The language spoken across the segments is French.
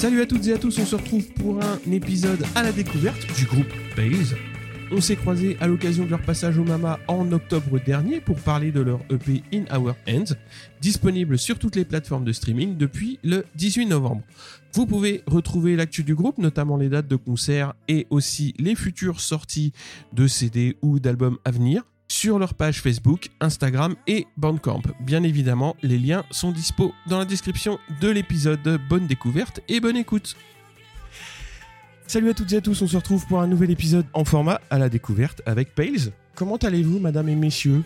Salut à toutes et à tous, on se retrouve pour un épisode à la découverte du groupe Base. On s'est croisés à l'occasion de leur passage au Mama en octobre dernier pour parler de leur EP In Our Hands, disponible sur toutes les plateformes de streaming depuis le 18 novembre. Vous pouvez retrouver l'actu du groupe, notamment les dates de concert et aussi les futures sorties de CD ou d'albums à venir sur leur page Facebook, Instagram et Bandcamp. Bien évidemment, les liens sont dispo dans la description de l'épisode. Bonne découverte et bonne écoute. Salut à toutes et à tous, on se retrouve pour un nouvel épisode en format à la découverte avec Pales. Comment allez-vous, madame et messieurs?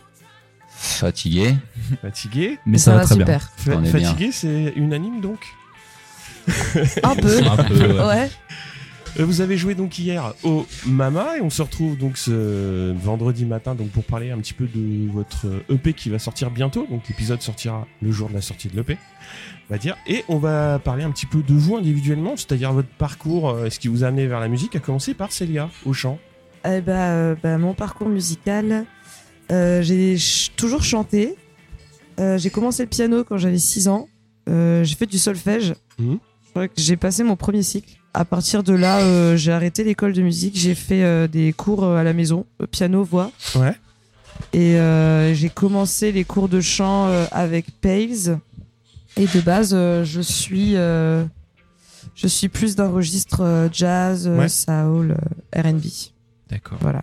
Fatigué. Fatigué? Mais ça, va, très super. bien. Fa- On est bien. Fatigué, c'est unanime donc? Un peu. Un peu, ouais. ouais. Euh, Vous avez joué donc hier au Mama et on se retrouve donc ce vendredi matin donc pour parler un petit peu de votre EP qui va sortir bientôt. Donc l'épisode sortira le jour de la sortie de l'EP, on va dire. Et on va parler un petit peu de vous individuellement, c'est-à-dire votre parcours, euh, ce qui vous a amené vers la musique, à commencer par Célia au chant. Eh bah, euh, bah, mon parcours musical, euh, j'ai ch- toujours chanté. Euh, j'ai commencé le piano quand j'avais 6 ans. Euh, j'ai fait du solfège. Que J'ai passé mon premier cycle. À partir de là, euh, j'ai arrêté l'école de musique. J'ai fait euh, des cours euh, à la maison, piano, voix. Ouais. Et euh, j'ai commencé les cours de chant euh, avec Pales. Et de base, euh, je suis, euh, je suis plus d'un registre euh, jazz, Ouais. soul, euh, R&B. D'accord. Voilà.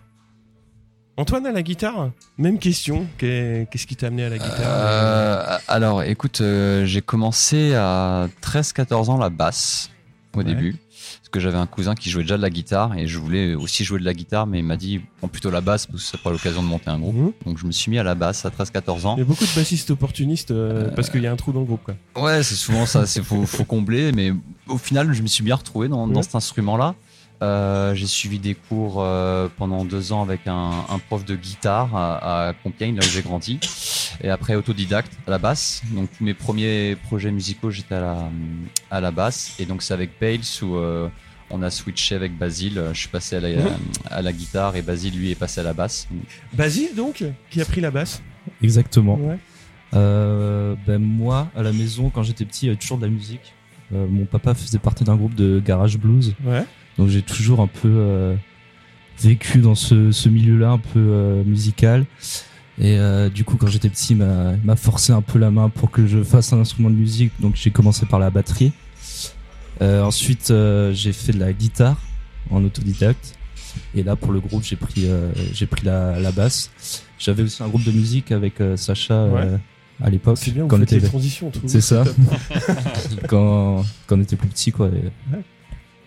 Antoine à la guitare, même question. Qu'est- Qu'est-ce qui t'a amené à la guitare Euh, alors, écoute, euh, j'ai commencé à 13-14 ans la basse au Ouais. début. Que j'avais un cousin qui jouait déjà de la guitare et je voulais aussi jouer de la guitare, mais il m'a dit prends plutôt la basse parce que c'est pas l'occasion de monter un groupe. Mhm. Donc je me suis mis à la basse à 13-14 ans. Il y a beaucoup de bassistes opportunistes euh, parce qu'il y a un trou dans le groupe. Quoi. Ouais, c'est souvent ça, c'est faut, faut combler, mais au final, je me suis bien retrouvé dans, dans Ouais. cet instrument-là. Euh, j'ai suivi des cours euh, pendant deux ans avec un, un prof de guitare à, à Compiègne, là où j'ai grandi, et après autodidacte à la basse. Donc tous mes premiers projets musicaux, j'étais à la, à la basse, et donc c'est avec Pales où euh, on a switché avec Basile. Je suis passé à la, Mhm. à la guitare et Basile lui est passé à la basse. Basile donc, qui a pris la basse. Exactement. Ouais. Euh, ben moi, à la maison, quand j'étais petit, il y avait toujours de la musique. Euh, mon papa faisait partie d'un groupe de garage blues, Ouais. Donc j'ai toujours un peu euh, vécu dans ce, ce milieu-là, un peu euh, musical. Et euh, du coup, quand j'étais petit, il m'a forcé un peu la main pour que je fasse un instrument de musique. Donc j'ai commencé par la batterie. Euh, ensuite, euh, j'ai fait de la guitare en autodidacte. Et là, pour le groupe, j'ai pris, euh, j'ai pris la, la basse. J'avais aussi un groupe de musique avec Sacha euh, à l'époque. C'est bien, quand on était- les transitions. tout. C'est ça. quand, quand on était plus petit, quoi. et Ouais.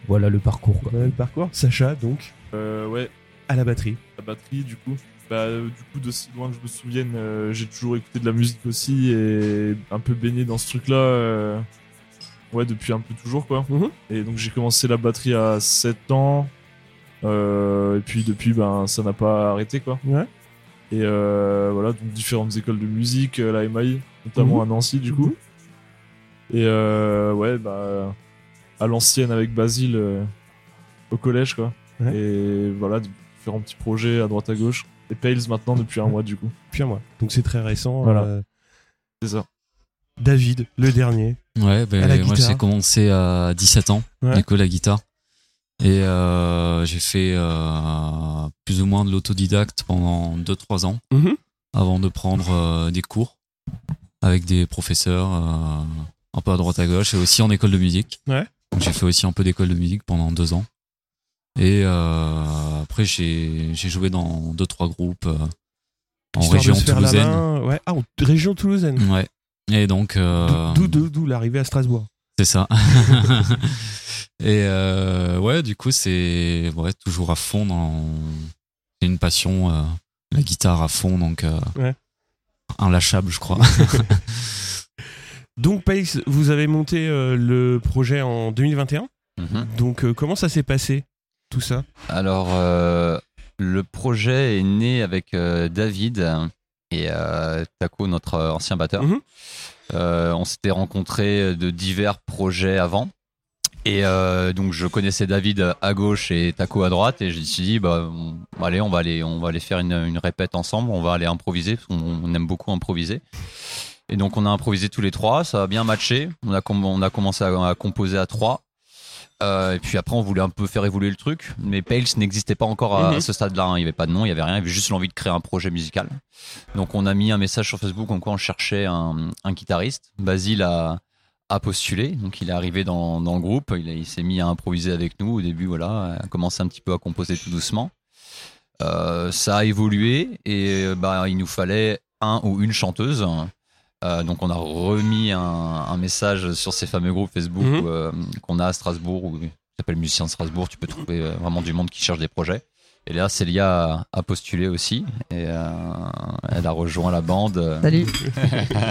Voilà le parcours, quoi. Voilà le parcours. Sacha, donc, Euh, ouais, à la batterie. la batterie, du coup. Bah, euh, du coup, de si loin que je me souvienne, euh, j'ai toujours écouté de la musique aussi et un peu baigné dans ce truc-là. euh, ouais, depuis un peu toujours, quoi. Mhm. Et donc, j'ai commencé la batterie à 7 ans. euh, et puis, depuis, ben, ça n'a pas arrêté, quoi. Ouais. Et euh, voilà, donc différentes écoles de musique, la MAI, notamment Mhm. à Nancy, du coup. Et euh, ouais, bah, à l'ancienne avec Basile euh, au collège, quoi. Ouais. Et voilà, différents petits projets à droite à gauche. Et Pales maintenant depuis un mois, du coup. Puis un mois. Donc c'est très récent. Voilà. euh, C'est ça. David, le dernier. Ouais, ben, À la moi j'ai commencé à 17 ans, Ouais. du coup la guitare. Et euh, j'ai fait euh, plus ou moins de l'autodidacte pendant 2-3 ans Mhm. avant de prendre euh, des cours avec des professeurs euh, un peu à droite à gauche et aussi en école de musique. Ouais. J'ai fait aussi un peu d'école de musique pendant deux ans. Et euh, après j'ai joué dans deux trois groupes euh, en Histoire région toulousaine. main, Ouais. Ah, en région toulousaine. Ouais. Et donc euh, D'où- l'arrivée à Strasbourg. c'est ça. Et ouais, du coup, c'est ouais, toujours à fond dans. C'est une passion, la guitare à fond, donc Ouais. inlâchable, je crois. Donc Pace, vous avez monté euh, le projet en 2021. Mhm. Donc euh, comment ça s'est passé tout ça? Alors, euh, le projet est né avec David et Taco, notre ancien batteur. Mhm. On s'était rencontrés de divers projets avant. Et donc, je connaissais David à gauche et Taco à droite. Et je me suis dit, bah, on- allez, on va aller, on va aller faire une, une répète ensemble. On va aller improviser, parce qu'on on aime beaucoup improviser. Et donc, on a improvisé tous les trois. Ça a bien matché. On a, com- on a commencé à, à composer à trois. Euh, et puis après, on voulait un peu faire évoluer le truc, mais Pales n'existait pas encore à, Mhm. ce stade-là. hein. Il n'y avait pas de nom, il n'y avait rien, il y avait juste l'envie de créer un projet musical. Donc on a mis un message sur Facebook en quoi on cherchait un, un guitariste. Basile a, a postulé, donc il est arrivé dans, dans le groupe, il, s'est mis à improviser avec nous au début, voilà, a commencé un petit peu à composer tout doucement. Euh, ça a évolué et bah, il nous fallait un ou une chanteuse. Euh, donc on a remis un, un message sur ces fameux groupes Facebook Mhm. euh, qu'on a à Strasbourg, où, qui s'appelle Musicien de Strasbourg, tu peux trouver euh, vraiment du monde qui cherche des projets. Et là, Célia a, a postulé aussi, et euh, elle a rejoint la bande. Salut.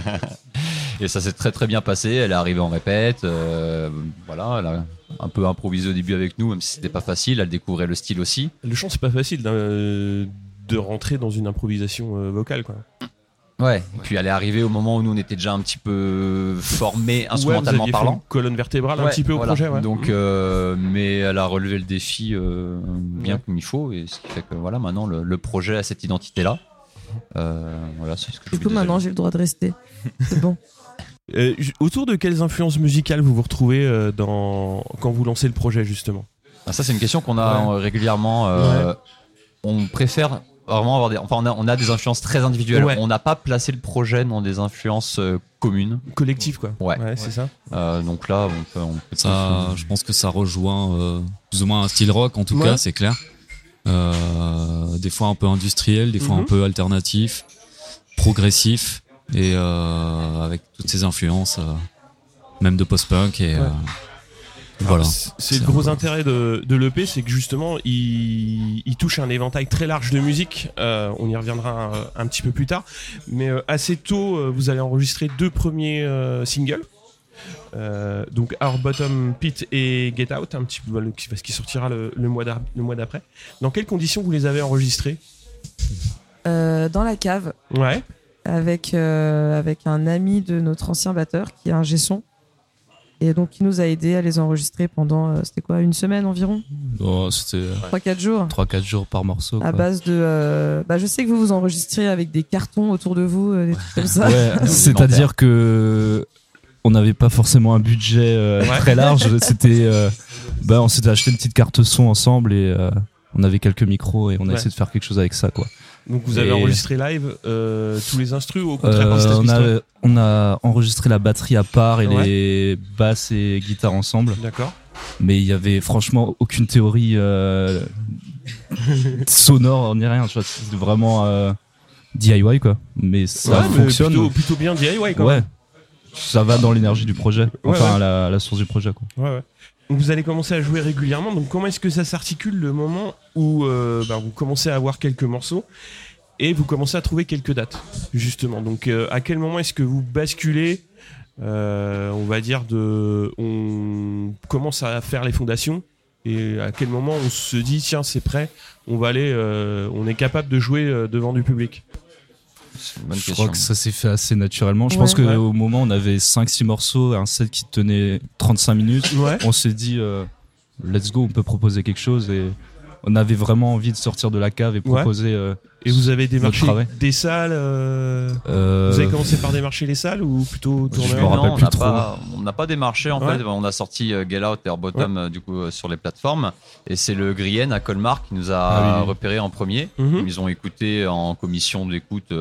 et ça s'est très très bien passé. Elle est arrivée en répète, euh, voilà, elle a un peu improvisé au début avec nous, même si c'était pas facile. Elle découvrait le style aussi. Le chant, c'est pas facile de rentrer dans une improvisation vocale, quoi. Ouais. Et puis elle est arrivée au moment où nous on était déjà un petit peu formés Ouais, vous instrumentalement fait parlant. une colonne vertébrale un Ouais, petit peu au voilà. projet, ouais. Donc, euh, mais elle a relevé le défi euh, bien Ouais. comme il faut, et ce qui fait que voilà, maintenant le, le projet a cette identité-là. Euh, voilà, c'est ce que je Du voulais coup, maintenant, j'ai le droit de rester. C'est bon. Euh, autour de quelles influences musicales vous vous retrouvez euh, dans... quand vous lancez le projet, justement? Ah, ça, c'est une question qu'on a régulièrement. euh, On préfère vraiment avoir des. Enfin, on a, on a des influences très individuelles. Ouais. On n'a pas placé le projet dans des influences euh, communes. Collectif, quoi. Ouais. c'est ça. Euh, donc là, on peut. On peut Ça, je pense que ça rejoint euh, plus ou moins un style rock en tout Ouais. cas, c'est clair. Euh, des fois un peu industriel, des fois Mhm. un peu alternatif, progressif et euh, avec toutes ces influences, euh, même de post-punk et Ouais. euh, voilà. C'est le gros intérêt de, de l'EP, c'est que justement, il, il touche un éventail très large de musique. Euh, on y reviendra un, un petit peu plus tard. Mais euh, assez tôt, euh, vous allez enregistrer deux premiers euh, singles. Euh, donc Our Bottom Pit et Get Out, un petit peu, qui, sortira le, le mois d'après. Dans quelles conditions vous les avez enregistrés? Euh, dans la cave, Ouais. avec, euh, avec un ami de notre ancien batteur qui est un gesson. Et donc, il nous a aidé à les enregistrer pendant, euh, c'était quoi, une semaine environ Oh, C'était 3-4 jours 3-4 jours par morceau. À quoi. base de. euh, bah, je sais que vous vous enregistrez avec des cartons autour de vous, euh, des trucs comme ça. Ouais, c'est-à-dire que on n'avait pas forcément un budget euh, Ouais. très large. C'était, euh, bah, on s'était acheté une petite carte son ensemble et euh, on avait quelques micros et on a Ouais. essayé de faire quelque chose avec ça, quoi. Donc vous avez Et- enregistré live euh, tous les instrus ou au contraire Euh, c'était on, a, on a enregistré la batterie à part et Ouais. les basses et guitares ensemble, D'accord. mais il y avait franchement aucune théorie euh, sonore ni rien. tu vois, C'était vraiment euh, DIY, quoi. Mais ça Ouais, mais fonctionne. Plutôt, plutôt bien DIY quand ouais. même. Ça va dans l'énergie du projet, enfin. La, la source du projet, quoi. Ouais, ouais. Vous allez commencer à jouer régulièrement. Donc comment est-ce que ça s'articule le moment où euh, bah, vous commencez à avoir quelques morceaux et vous commencez à trouver quelques dates justement? Donc euh, à quel moment est-ce que vous basculez euh, On va dire de, on commence à faire les fondations et à quel moment on se dit tiens c'est prêt, on va aller, on est capable de jouer devant du public? Bonne Je question. crois que ça s'est fait assez naturellement. Je Ouais. pense qu'au Ouais. moment où on avait 5-6 morceaux, un set qui tenait 35 minutes, Ouais. on s'est dit euh, let's go, on peut proposer quelque chose et on avait vraiment envie de sortir de la cave et proposer. euh, Et vous avez démarché des salles. euh, euh, Vous avez commencé par démarcher les salles ou plutôt Je tourner me en- rappelle Non, on plus n'a pas- on n'a pas démarché en Ouais. fait. On a sorti Get Out et Air Bottom du coup sur les plateformes. Et c'est le Grien à Colmar qui nous a Ah oui, repéré en premier. Mhm. Ils ont écouté en commission d'écoute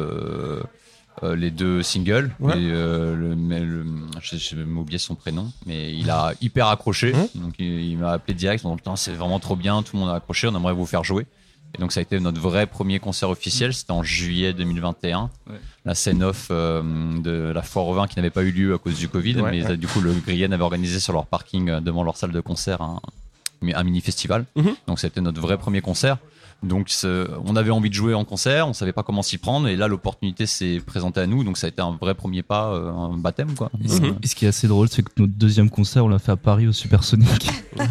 euh, euh, les deux singles. Ouais. Et, euh, le, mais le- je vais m'oublier son prénom, mais il a hyper accroché. Mhm. Donc il, il m'a appelé direct. en disant, Putain, c'est vraiment trop bien. Tout le monde a accroché. On aimerait vous faire jouer. Et donc ça a été notre vrai premier concert officiel. C'était en juillet 2021. Ouais. La scène off euh, de la foire au vin qui n'avait pas eu lieu à cause du Covid. Ouais, mais ouais. euh, du coup, le Grien avait organisé sur leur parking euh, devant leur salle de concert un, mais un mini festival. Mhm. Donc c'était notre vrai premier concert. Donc on avait envie de jouer en concert, on savait pas comment s'y prendre et là l'opportunité s'est présentée à nous donc ça a été un vrai premier pas, euh, un baptême quoi. Et ce, et ce qui est assez drôle, c'est que notre deuxième concert, on l'a fait à Paris au Supersonic.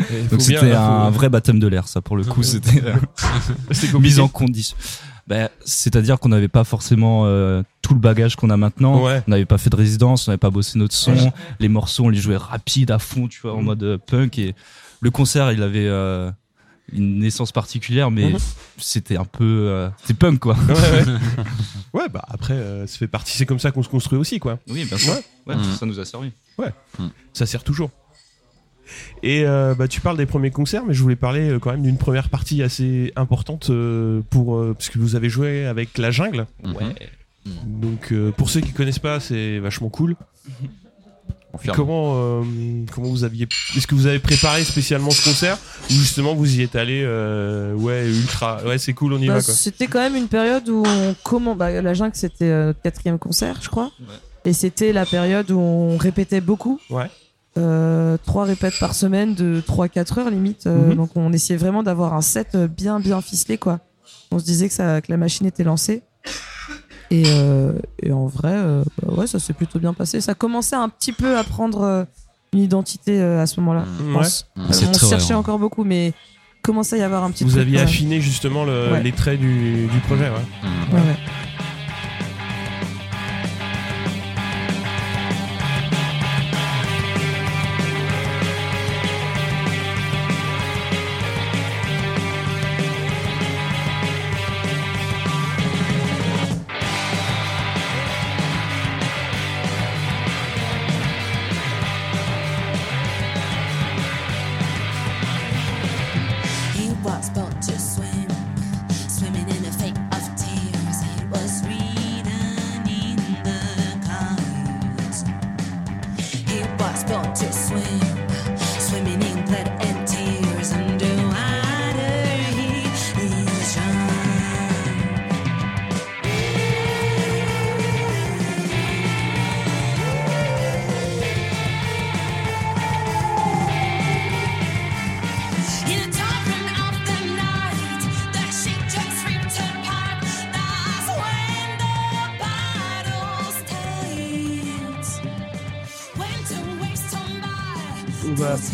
Faut Donc c'était faut- un vrai baptême de l'air, ça pour le coup. C'était euh, mise en condition. Ben, C'est-à-dire qu'on n'avait pas forcément euh, tout le bagage qu'on a maintenant. Ouais. On n'avait pas fait de résidence, on n'avait pas bossé notre son. Ouais. Les morceaux, on les jouait rapide à fond, tu vois, en Mhm. mode euh, punk. Et le concert, il avait euh, une naissance particulière, mais Mhm. c'était un peu, euh, c'était punk quoi. Ouais, ouais. Ouais, bah après, euh, ça fait partie. C'est comme ça qu'on se construit aussi, quoi. Oui, bien sûr. Ouais, Mhm. ça nous a servi. Ça sert toujours. Et euh, bah, tu parles des premiers concerts, mais je voulais parler euh, quand même d'une première partie assez importante euh, pour euh, parce que vous avez joué avec la jungle. Mhm. Donc euh, pour ceux qui connaissent pas, c'est vachement cool. Confirme. Comment euh, comment vous aviez est-ce que vous avez préparé spécialement ce concert ou justement vous y êtes allé euh, ouais ultra ouais c'est cool on y Bah, va quoi. C'était quand même une période où on comment bah, la jungle c'était euh, notre quatrième concert je crois et c'était la période où on répétait beaucoup Ouais. Euh, trois répètes par semaine de 3-4 heures limite Euh, Mhm. donc on essayait vraiment d'avoir un set bien bien ficelé quoi on se disait que, ça, que la machine était lancée et, euh, et en vrai euh, bah ouais ça s'est plutôt bien passé ça commençait un petit peu à prendre euh, une identité à ce moment là je Ouais. C'est on très vrai, cherchait hein. encore beaucoup mais commençait à y avoir un petit Vous truc, aviez affiné justement le- Ouais. les traits du, du projet ouais. Ouais,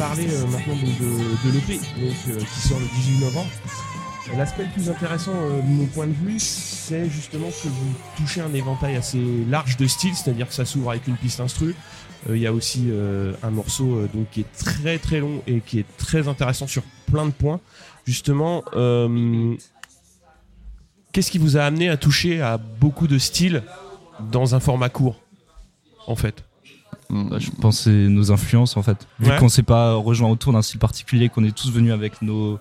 parler euh, maintenant de, l'EP euh, qui sort le 18 novembre. L'aspect le plus intéressant euh, de mon point de vue, c'est justement que vous touchez un éventail assez large de styles, c'est-à-dire que ça s'ouvre avec une piste instru. Il y a aussi un morceau donc qui est très très long et qui est très intéressant sur plein de points. Justement, qu'est-ce qui vous a amené à toucher à beaucoup de styles dans un format court, en fait? Bah, je pense que c'est nos influences en fait. Vu Ouais. qu'on s'est pas rejoint autour d'un style particulier, qu'on est tous venus avec nos,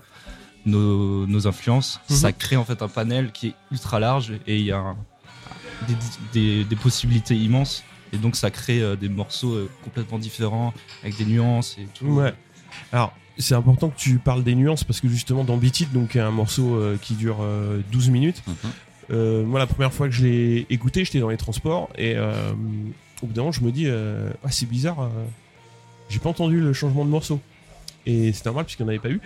nos, nos influences, Mhm. ça crée en fait un panel qui est ultra large et il y a un- des, des, des possibilités immenses. Et donc ça crée euh, des morceaux euh, complètement différents, avec des nuances et tout. Ouais. Alors, c'est important que tu parles des nuances parce que justement dans Beat It, donc un morceau euh, qui dure euh, 12 minutes. Mhm. moi, la première fois que je l'ai écouté, j'étais dans les transports et au bout d'un moment, je me dis, euh, ah, c'est bizarre, euh, j'ai pas entendu le changement de morceau. Et c'est normal puisqu'il n'y en avait pas eu.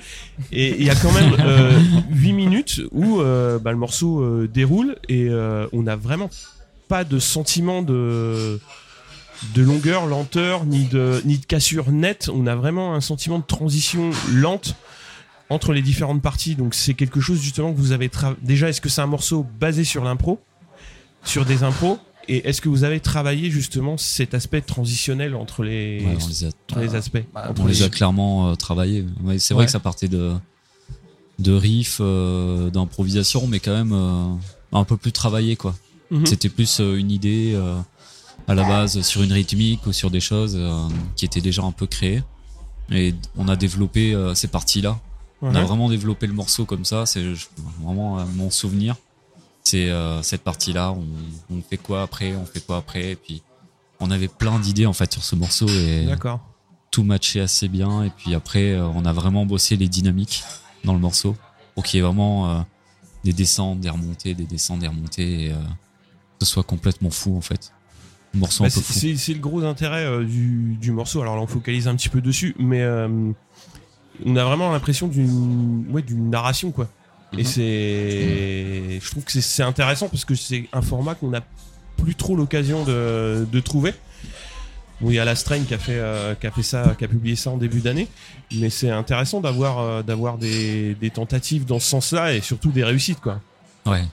Et il y a quand même euh, 8 minutes où euh, bah, le morceau euh, déroule et euh, on n'a vraiment pas de sentiment de de longueur, lenteur, ni de, ni de cassure nette. On a vraiment un sentiment de transition lente entre les différentes parties. Donc c'est quelque chose justement que vous avez déjà. Est-ce que c'est un morceau basé sur l'impro, sur des impros, et est-ce que vous avez travaillé justement cet aspect transitionnel entre les, Ouais, on les a, entre les aspects bah, entre on les a clairement euh, travaillés. Ouais, c'est Ouais. vrai que ça partait de, de riffs, euh, d'improvisation, mais quand même euh, un peu plus travaillé, quoi. Mhm. C'était plus euh, une idée euh, à la base sur une rythmique ou sur des choses euh, qui étaient déjà un peu créées. Et on a développé euh, ces parties-là. On a vraiment développé le morceau comme ça. C'est vraiment euh, mon souvenir. C'est euh, cette partie-là. On, on fait quoi après On fait quoi après Et puis on avait plein d'idées en fait sur ce morceau et tout matchait assez bien. Et puis après, euh, on a vraiment bossé les dynamiques dans le morceau pour qu'il y ait vraiment euh, des descentes, des remontées, des descentes, des remontées, et euh, que ce soit complètement fou en fait. Un morceau Bah, un peu c'est- fou. c'est c'est le gros intérêt du, du morceau. Alors là, on focalise un petit peu dessus, mais on a vraiment l'impression d'une ouais, d'une narration, quoi. Et Mhm. c'est, je trouve que c'est- intéressant parce que c'est un format qu'on n'a plus trop l'occasion de, de trouver. Bon, il y a la Strain qui a fait, euh, qui a fait ça, qui a publié ça en début d'année, mais c'est intéressant d'avoir, euh, d'avoir des, des tentatives dans ce sens-là et surtout des réussites, quoi. Ouais.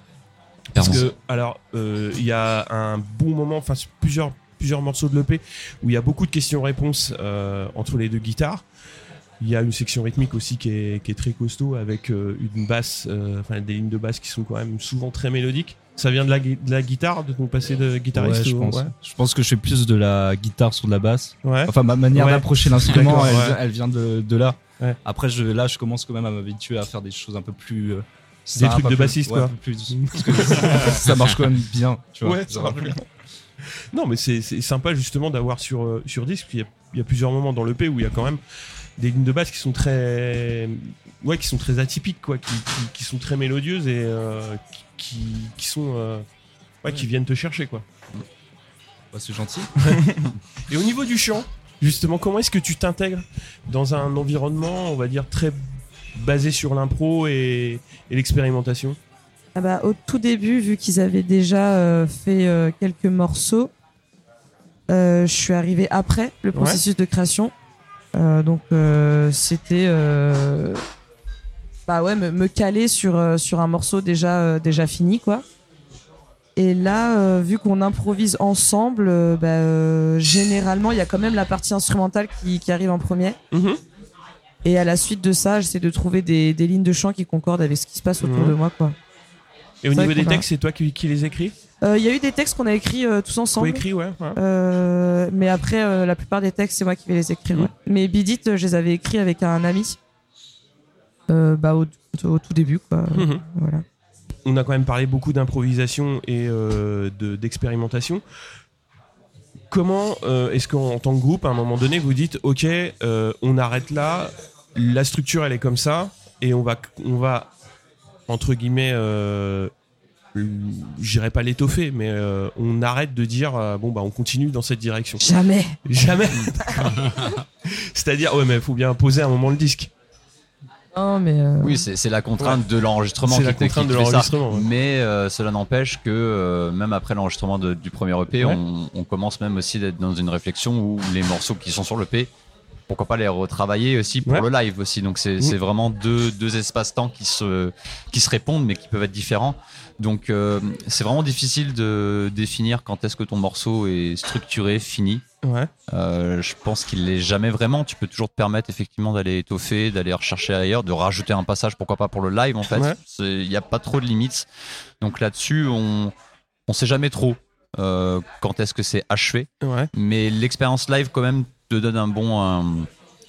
Parce que, alors, euh, il y a un bon moment, enfin, plusieurs, plusieurs morceaux de l'EP où il y a beaucoup de questions-réponses entre les deux guitares. Il y a une section rythmique aussi qui est, qui est très costaud avec euh, une basse, euh, enfin, des lignes de basse qui sont quand même souvent très mélodiques. Ça vient de la, de la guitare, de ton passé de guitariste Ouais, je pense. ouais. Je pense que je fais plus de la guitare sur de la basse. Ouais. Enfin, ma manière d'approcher l'instrument, elle, vient de, de là. Après, je, là, je commence quand même à m'habituer à faire des choses un peu plus. euh, Des trucs de bassiste, quoi. un peu plus- parce que ça marche quand même bien, tu vois. Ouais, ça marche bien. Non, mais c'est sympa justement d'avoir sur, sur disque. Il y, a, il y a plusieurs moments dans l'EP où il y a quand même des lignes de basse qui sont très. Ouais, qui sont très atypiques, quoi. Qui, qui, qui sont très mélodieuses et euh, qui, sont. euh, ouais, qui viennent te chercher, quoi. bah, c'est gentil. Et au niveau du chant, justement, comment est-ce que tu t'intègres dans un environnement, on va dire, très basé sur l'impro et, et l'expérimentation? Ah bah, au tout début, vu qu'ils avaient déjà euh, fait euh, quelques morceaux, euh, je suis arrivé après le processus de création. Euh, donc euh, c'était euh, bah ouais me, me caler sur sur un morceau déjà euh, déjà fini quoi. Et là, euh, vu qu'on improvise ensemble, euh, bah, euh, généralement il y a quand même la partie instrumentale qui, qui arrive en premier. Et à la suite de ça, j'essaie de trouver des, des lignes de chant qui concordent avec ce qui se passe autour Mhm. de moi quoi. Et au niveau des textes, c'est toi qui, qui les écris Euh, Il y a eu des textes qu'on a écrits euh, tous ensemble. écrit, ouais. ouais. Euh, mais après, la plupart des textes, c'est moi qui vais les écrire. Ouais. Mais Bidit, je les avais écrits avec un ami. Bah, au, au tout début, quoi. Mhm. Voilà. On a quand même parlé beaucoup d'improvisation et de- d'expérimentation. Comment est-ce qu'en tant que groupe, à un moment donné, vous dites, ok, on arrête là, la structure elle est comme ça, et on va, on va entre guillemets, euh, j'irai pas l'étoffer, mais euh, on arrête de dire, euh, bon bah on continue dans cette direction. Jamais. Jamais. C'est-à-dire, ouais, mais il faut bien poser à un moment le disque. Non, mais. euh, Oui, c'est la contrainte de l'enregistrement C'est qui, la contrainte te de l'enregistrement, ouais. Mais euh, cela n'empêche que euh, même après l'enregistrement du premier EP, Ouais. on, on commence même aussi d'être dans une réflexion où les morceaux qui sont sur l'EP, pourquoi pas les retravailler aussi pour Ouais. le live aussi. Donc c'est Mhm. c'est vraiment deux, deux espaces-temps qui se, qui se répondent mais qui peuvent être différents. Donc euh, c'est vraiment difficile de définir quand est-ce que ton morceau est structuré, fini. Ouais. Euh, je pense qu'il l'est jamais vraiment. Tu peux toujours te permettre effectivement d'aller étoffer, d'aller rechercher ailleurs, de rajouter un passage, pourquoi pas pour le live en fait. Ouais. Il n'y a pas trop de limites. Donc là-dessus, on on sait jamais trop euh, quand est-ce que c'est achevé. Ouais. Mais l'expérience live quand même te donne un bon un-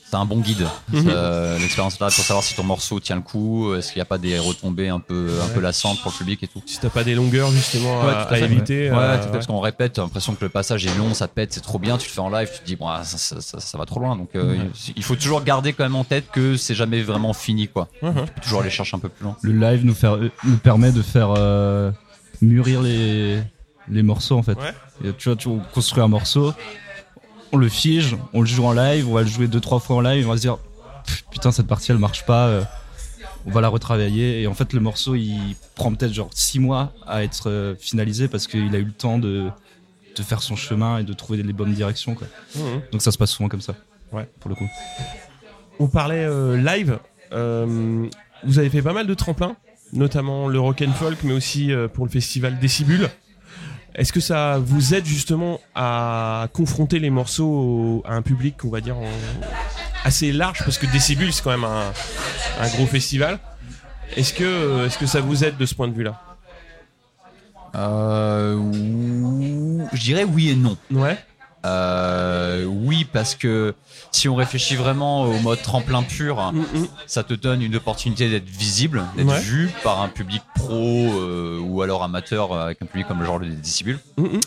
c'est un bon guide. Mhm. Euh, L'expérience live pour savoir si ton morceau tient le coup, est-ce qu'il n'y a pas des retombées un peu un peu lassantes pour le public et tout. Si t'as pas des longueurs justement Ouais, à, à éviter. Ouais, euh, tout à fait, parce qu'on répète, l'impression que le passage est long, ça pète, c'est trop bien, tu le fais en live, tu te dis, bon, ah, ça, ça- ça- ça va trop loin. Donc, euh, il faut toujours garder quand même en tête que c'est jamais vraiment fini, quoi. Tu peux toujours aller chercher un peu plus loin. Le live nous, faire, nous permet de faire euh, mûrir les, les morceaux en fait. Ouais. Et tu vois, tu on construit un morceau, on le fige, on le joue en live, on va le jouer deux trois fois en live, on va se dire putain cette partie elle marche pas, euh, on va la retravailler et en fait le morceau il prend peut-être genre six mois à être euh, finalisé parce qu'il a eu le temps de, de faire son chemin et de trouver les bonnes directions quoi. Mhm. Donc ça se passe souvent comme ça. Ouais. Pour le coup. On parlait euh, live. Vous avez fait pas mal de tremplins, notamment le rock and folk, mais aussi pour le festival Décibule. Est-ce que ça vous aide justement à confronter les morceaux au- à un public, on va dire, en- assez large Parce que Décibule, c'est quand même un, un gros festival. Est-ce que, est-ce que ça vous aide de ce point de vue-là? Euh, ou- je dirais oui et non. Ouais. Euh, oui, parce que si on réfléchit vraiment au mode tremplin pur, Mhm. ça te donne une opportunité d'être visible, d'être Ouais. vu par un public pro euh, ou alors amateur euh, avec un public comme le genre des Disciple. Mhm.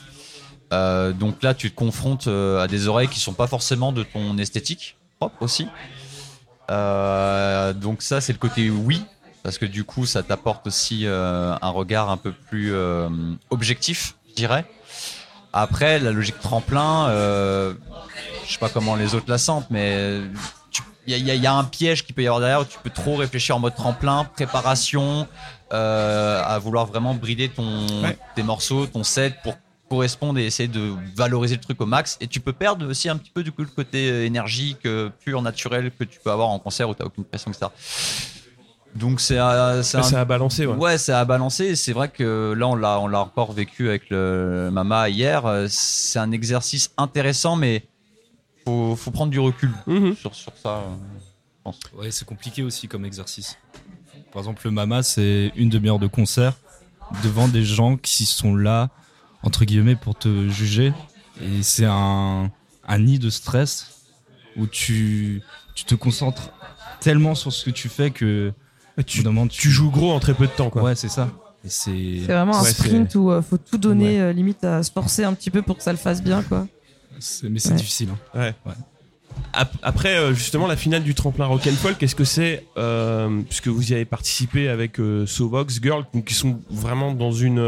Euh, donc là, tu te confrontes à des oreilles qui sont pas forcément de ton esthétique propre aussi. Donc ça, c'est le côté oui, parce que du coup, ça t'apporte aussi un regard un peu plus objectif, je dirais. Après, la logique tremplin, euh, je sais pas comment les autres la sentent, mais il y, a- y a- y a un piège qui peut y avoir derrière où tu peux trop réfléchir en mode tremplin, préparation, euh, à vouloir vraiment brider ton, Ouais. tes morceaux, ton set pour correspondre et essayer de valoriser le truc au max. Et tu peux perdre aussi un petit peu du coup le côté euh, énergique, euh, pur, naturel que tu peux avoir en concert où t'as aucune pression, etc. Donc c'est c'est un- Ça a balancé, ouais. Ouais, ça a balancé. C'est vrai que là, on l'a, on l'a encore vécu avec le Mama hier. Euh, C'est un exercice intéressant, mais faut, faut prendre du recul Mhm. sur, sur ça. euh, je pense. Ouais, c'est compliqué aussi comme exercice. Par exemple, le Mama, c'est une demi-heure de concert. devant des gens qui sont là, entre guillemets, pour te juger. Et c'est un, un nid de stress où tu, tu te concentres tellement sur ce que tu fais que Tu, moment, joues gros en très peu de temps, quoi. Ouais, c'est ça. C'est vraiment un Ouais, sprint où euh, faut tout donner, euh, limite à se forcer un petit peu pour que ça le fasse bien, quoi. mais c'est Ouais. difficile. hein. Ap- Après, euh, justement, la finale du tremplin Rock'n'Fall, qu'est-ce que c'est euh, Puisque vous y avez participé avec euh, Sovox Girl, qui sont vraiment dans une.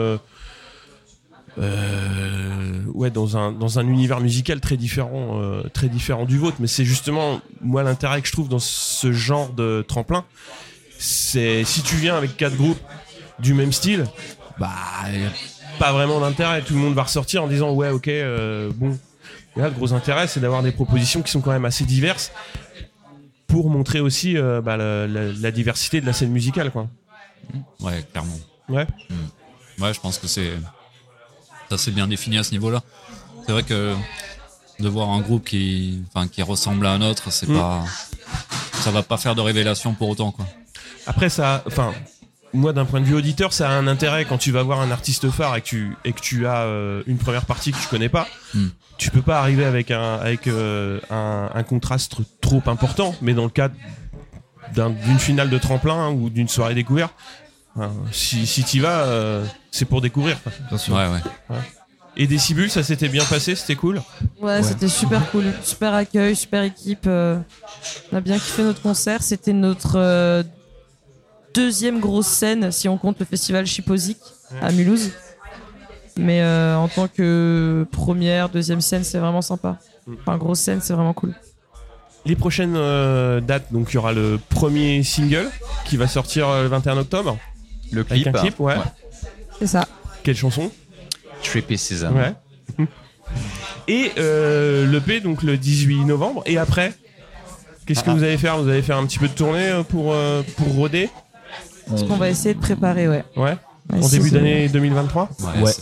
euh, ouais, dans un, dans un univers musical très différent, euh, très différent du vôtre. Mais c'est justement, moi, l'intérêt que je trouve dans ce genre de tremplin, c'est si tu viens avec quatre groupes du même style, bah, pas vraiment d'intérêt. Tout le monde va ressortir en disant, ouais, ok, euh, bon. Là, le gros intérêt, c'est d'avoir des propositions qui sont quand même assez diverses pour montrer aussi euh, bah, la, la- la diversité de la scène musicale, quoi. Ouais, clairement. Ouais. Ouais, je pense que c'est c'est bien défini à ce niveau-là. C'est vrai que de voir un groupe qui, enfin, qui ressemble à un autre, c'est Mm. pas, ça va pas faire de révélation pour autant, quoi. Après, ça, enfin, moi, d'un point de vue auditeur, ça a un intérêt quand tu vas voir un artiste phare et que tu, et que tu as euh, une première partie que tu connais pas. Hmm. Tu peux pas arriver avec un, avec euh, un, un contraste trop important, mais dans le cadre d'un- d'une finale de tremplin ou d'une soirée découverte, hein, si, si tu vas, euh, c'est pour découvrir. Bien sûr. Ouais, ouais. Et Décibule, ça s'était bien passé, c'était cool? Ouais, c'était super cool. Super accueil, super équipe. euh, on a bien kiffé notre concert. C'était notre euh, deuxième grosse scène, si on compte le festival Chiposic à Mulhouse. Mais euh, en tant que première, deuxième scène, c'est vraiment sympa. Enfin, grosse scène, c'est vraiment cool. Les prochaines euh, dates, donc il y aura le premier single qui va sortir euh, le 21 octobre. Le Avec clip, un clip, ouais. C'est ça. Quelle chanson? Trippy Season. Ouais. Et euh, l'EP, donc le 18 novembre. Et après, qu'est-ce que Ah. vous allez faire? Vous allez faire un petit peu de tournée pour, euh, pour roder On- On va essayer de préparer, ouais. Ouais. On va En début d'année 2023 Ouais. On va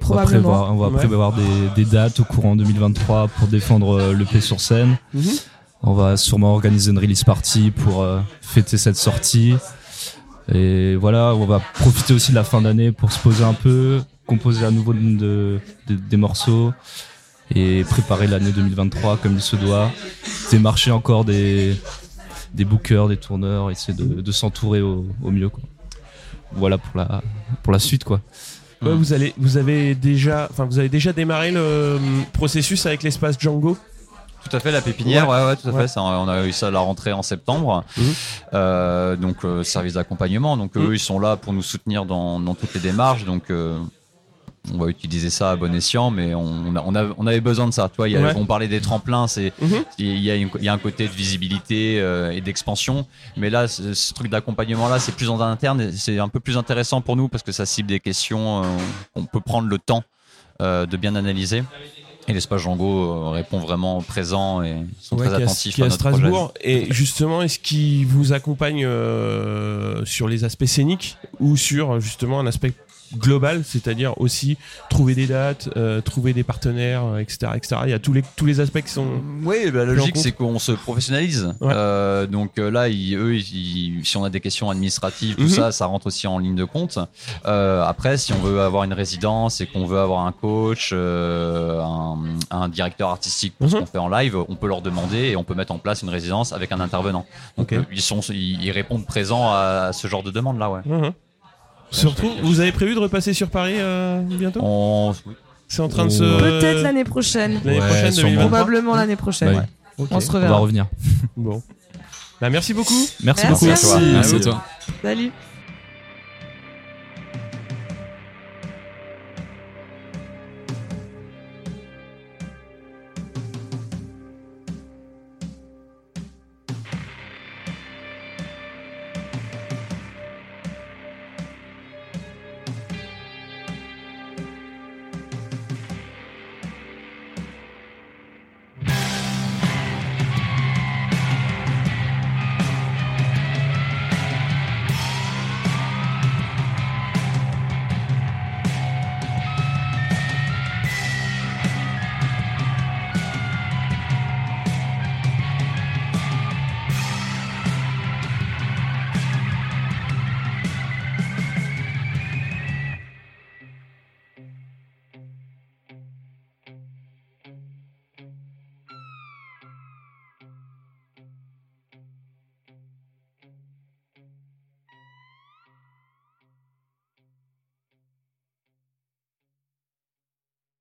Probablement. prévoir, on va Ouais. prévoir des, des dates au courant 2023 pour défendre euh, l'EP sur scène. Mhm. On va sûrement organiser une release party pour euh, fêter cette sortie. Et voilà, on va profiter aussi de la fin d'année pour se poser un peu, composer à nouveau de, de- des morceaux et préparer l'année 2023 comme il se doit. Démarcher encore des, des bookers, des tourneurs, essayer de, de s'entourer au, au mieux. Quoi. Voilà pour la, pour la suite. quoi. Ouais, vous, allez, vous, avez déjà, enfin, vous avez déjà démarré le hum, processus avec l'espace Django? Tout à fait, la pépinière, ouais, ouais, tout à Ouais. fait. Ça, on a eu ça à la rentrée en septembre. Mhm. Euh, donc, euh, service d'accompagnement. Donc, Mhm. eux, ils sont là pour nous soutenir dans, dans toutes les démarches. Donc, euh, on va utiliser ça à bon escient, mais on, on, a- on, a- on avait besoin de ça. Toi, il y a- Ouais. on parlait des tremplins, c'est Mhm. il y, a y un côté de visibilité euh, et d'expansion, mais là, ce, ce truc d'accompagnement là, c'est plus en interne. C'est un peu plus intéressant pour nous parce que ça cible des questions. euh, on peut prendre le temps euh, de bien analyser. Et l'espace Django répond vraiment présent et sont Ouais, très attentifs à à notre projet. Strasbourg. Et justement, est-ce qu'ils vous accompagnent euh, sur les aspects scéniques ou sur justement un aspect global, c'est-à-dire aussi trouver des dates, euh, trouver des partenaires, euh, etc., etc. Il y a tous les tous les aspects qui sont. Oui, bah, la logique, c'est qu'on se professionnalise. Ouais. Euh, donc euh, là, ils- eux, ils- si on a des questions administratives, tout Mhm. ça, ça rentre aussi en ligne de compte. Euh, après, si on veut avoir une résidence et qu'on veut avoir un coach, euh, un, un directeur artistique pour ce Mhm. qu'on fait en live, on peut leur demander et on peut mettre en place une résidence avec un intervenant. Donc Ok. euh, ils, sont, ils, ils répondent présents à ce genre de demande là, ouais. Mhm. Surtout, vous avez prévu de repasser sur Paris euh, bientôt On, C'est en train de se. Peut-être l'année prochaine. l'année Ouais, prochaine, sûrement. 2023 Probablement l'année prochaine. On se On va reverra. revenir. Bon. Bah, merci beaucoup. Merci, Merci beaucoup. Merci Ah à toi. Salut.